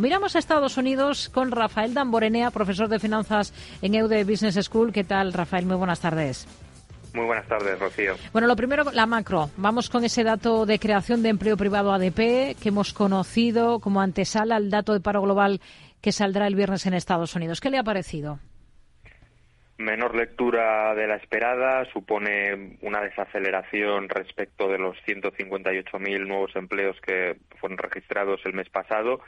Miramos a Estados Unidos con Rafael Damborenea, profesor de finanzas en EUDE Business School. ¿Qué tal, Rafael? Muy buenas tardes. Muy buenas tardes, Rocío. Bueno, lo primero, la macro. Vamos con ese dato de creación de empleo privado ADP que hemos conocido como antesala al dato de paro global que saldrá el viernes en Estados Unidos. ¿Qué le ha parecido? Menor lectura de la esperada, supone una desaceleración respecto de los 158.000 nuevos empleos que fueron registrados el mes pasado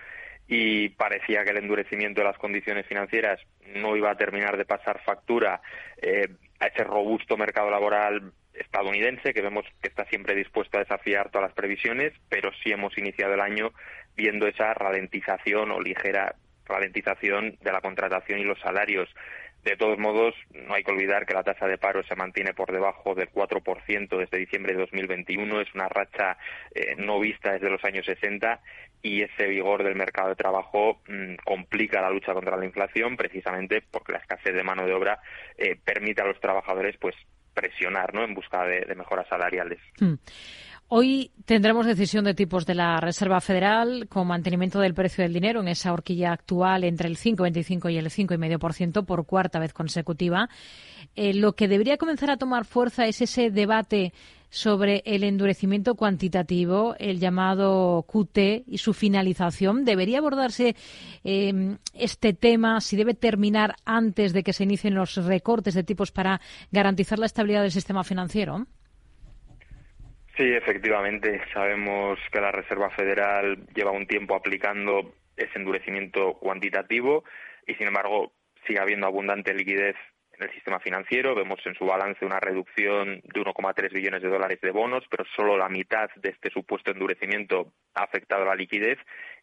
y parecía que el endurecimiento de las condiciones financieras no iba a terminar de pasar factura eh, a ese robusto mercado laboral estadounidense que vemos que está siempre dispuesto a desafiar todas las previsiones, pero sí hemos iniciado el año viendo esa ralentización o ligera ralentización de la contratación y los salarios. De todos modos, no hay que olvidar que la tasa de paro se mantiene por debajo del 4% desde diciembre de 2021. Es una racha eh, no vista desde los años 60 y ese vigor del mercado de trabajo mm, complica la lucha contra la inflación precisamente porque la escasez de mano de obra eh, permite a los trabajadores pues presionar ¿no? en busca de, mejoras salariales. Hmm. Hoy tendremos decisión de tipos de la Reserva Federal con mantenimiento del precio del dinero en esa horquilla actual entre el 5,25 y el 5,5% por cuarta vez consecutiva. Eh, lo que debería comenzar a tomar fuerza es ese debate sobre el endurecimiento cuantitativo, el llamado QT y su finalización. ¿Debería abordarse em, este tema si debe terminar antes de que se inicien los recortes de tipos para garantizar la estabilidad del sistema financiero? Sí, efectivamente. Sabemos que la Reserva Federal lleva un tiempo aplicando ese endurecimiento cuantitativo y, sin embargo, sigue habiendo abundante liquidez en el sistema financiero. Vemos en su balance una reducción de 1,3 billones de dólares de bonos, pero solo la mitad de este supuesto endurecimiento ha afectado la liquidez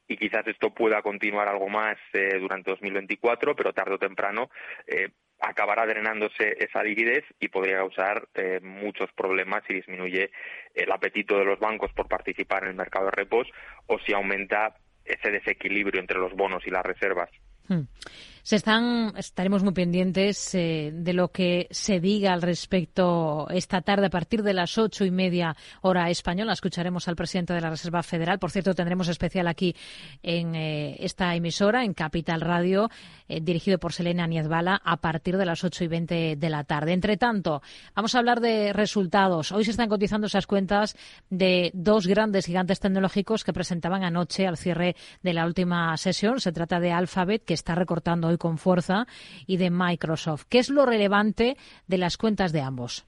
y quizás esto pueda continuar algo más eh, durante 2024, pero tarde o temprano eh, acabará drenándose esa liquidez y podría causar eh, muchos problemas si disminuye el apetito de los bancos por participar en el mercado de repos o si aumenta ese desequilibrio entre los bonos y las reservas. Hmm. Se están, estaremos muy pendientes eh, de lo que se diga al respecto esta tarde a partir de las ocho y media hora española. Escucharemos al presidente de la Reserva Federal. Por cierto, tendremos especial aquí en eh, esta emisora, en Capital Radio, eh, dirigido por Selena Niezbala, a partir de las ocho y veinte de la tarde. Entre tanto, vamos a hablar de resultados. Hoy se están cotizando esas cuentas de dos grandes gigantes tecnológicos que presentaban anoche al cierre de la última sesión. Se trata de Alphabet, que está recortando con fuerza y de Microsoft. ¿Qué es lo relevante de las cuentas de ambos?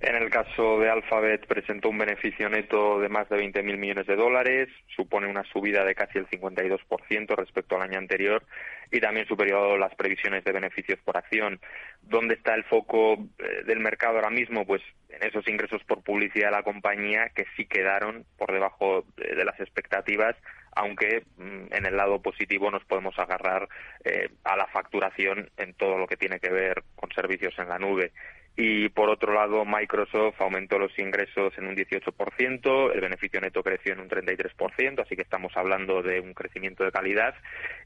En el caso de Alphabet presentó un beneficio neto de más de 20.000 millones de dólares, supone una subida de casi el 52% respecto al año anterior y también superior a las previsiones de beneficios por acción. ¿Dónde está el foco eh, del mercado ahora mismo? Pues en esos ingresos por publicidad de la compañía que sí quedaron por debajo de las expectativas aunque mm, en el lado positivo nos podemos agarrar eh, a la facturación en todo lo que tiene que ver con servicios en la nube. Y por otro lado, Microsoft aumentó los ingresos en un 18%, el beneficio neto creció en un 33%, así que estamos hablando de un crecimiento de calidad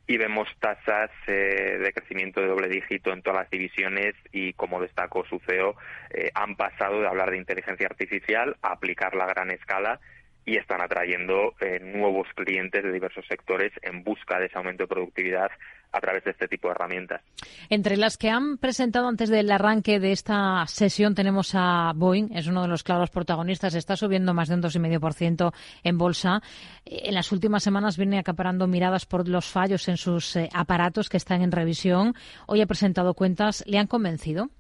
y vemos tasas eh, de crecimiento de doble dígito en todas las divisiones y, como destacó su CEO, eh, han pasado de hablar de inteligencia artificial a aplicarla a gran escala y están atrayendo eh, nuevos clientes de diversos sectores en busca de ese aumento de productividad a través de este tipo de herramientas. Entre las que han presentado antes del arranque de esta sesión tenemos a Boeing, es uno de los claros protagonistas, está subiendo más de un 2,5% en bolsa. En las últimas semanas viene acaparando miradas por los fallos en sus eh, aparatos que están en revisión. Hoy ha presentado cuentas, ¿le han convencido?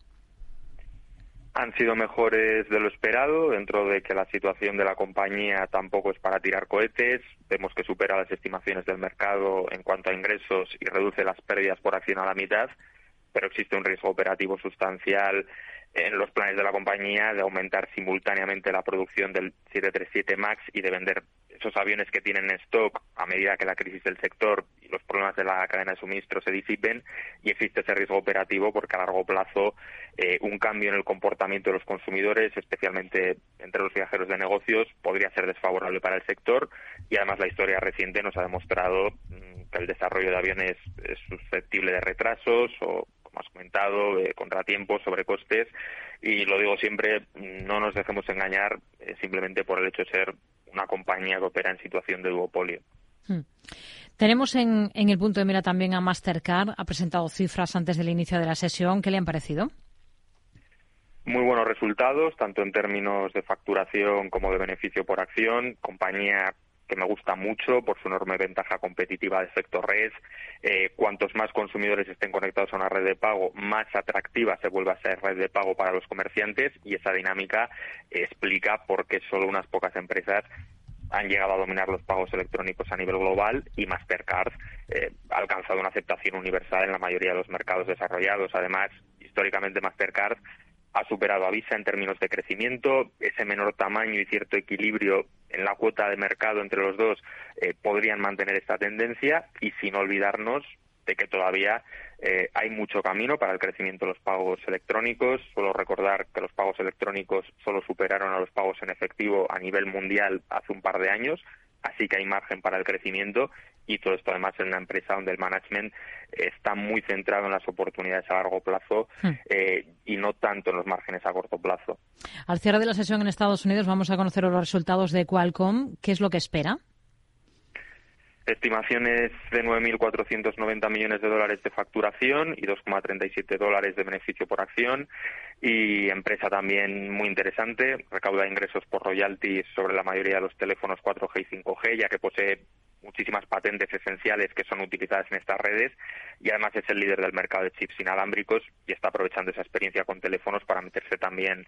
Han sido mejores de lo esperado, dentro de que la situación de la compañía tampoco es para tirar cohetes. Vemos que supera las estimaciones del mercado en cuanto a ingresos y reduce las pérdidas por acción a la mitad, pero existe un riesgo operativo sustancial en los planes de la compañía de aumentar simultáneamente la producción del 737 MAX y de vender esos aviones que tienen en stock a medida que la crisis del sector y los problemas de la cadena de suministro se disipen y existe ese riesgo operativo porque a largo plazo eh, un cambio en el comportamiento de los consumidores, especialmente entre los viajeros de negocios, podría ser desfavorable para el sector y además la historia reciente nos ha demostrado mm, que el desarrollo de aviones es susceptible de retrasos o como has comentado, eh, contratiempos, sobrecostes, y lo digo siempre, no nos dejemos engañar eh, simplemente por el hecho de ser una compañía que opera en situación de duopolio. Hmm. Tenemos en, en el punto de mira también a Mastercard. Ha presentado cifras antes del inicio de la sesión. ¿Qué le han parecido? muy buenos resultados, tanto en términos de facturación como de beneficio por acción. Compañía que me gusta mucho por su enorme ventaja competitiva de efecto red. Eh, cuantos más consumidores estén conectados a una red de pago, más atractiva se vuelve a ser red de pago para los comerciantes y esa dinámica explica por qué solo unas pocas empresas han llegado a dominar los pagos electrónicos a nivel global y Mastercard eh, ha alcanzado una aceptación universal en la mayoría de los mercados desarrollados. Además, históricamente Mastercard ha superado a Visa en términos de crecimiento. Ese menor tamaño y cierto equilibrio en la cuota de mercado entre los dos eh, podrían mantener esta tendencia y sin olvidarnos de que todavía eh, hay mucho camino para el crecimiento de los pagos electrónicos. Suelo recordar que los pagos electrónicos solo superaron a los pagos en efectivo a nivel mundial hace un par de años así que hay margen para el crecimiento y todo esto además en una empresa donde el management está muy centrado en las oportunidades a largo plazo hmm. eh, y no tanto en los márgenes a corto plazo. Al cierre de la sesión en Estados Unidos vamos a conocer los resultados de Qualcomm. ¿Qué es lo que espera? Estimaciones de 9.490 millones de dólares de facturación y 2,37 dólares de beneficio por acción. Y empresa también muy interesante, recauda ingresos por royalties sobre la mayoría de los teléfonos 4G y 5G, ya que posee muchísimas patentes esenciales que son utilizadas en estas redes y además es el líder del mercado de chips inalámbricos y está aprovechando esa experiencia con teléfonos para meterse también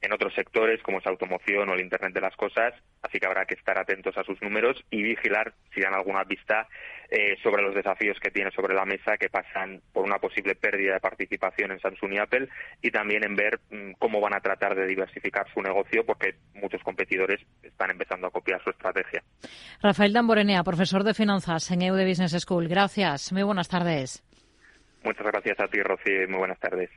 en otros sectores como es automoción o el Internet de las Cosas, así que habrá que estar atentos a sus números y vigilar si dan alguna pista eh, sobre los desafíos que tiene sobre la mesa que pasan por una posible pérdida de participación en Samsung y Apple y también en ver mm, cómo van a tratar de diversificar su negocio porque muchos competidores están empezando a copiar su estrategia. Rafael Damborenea, profesor de finanzas en EUD Business School. Gracias. Muy buenas tardes. Muchas gracias a ti, Rocío, muy buenas tardes.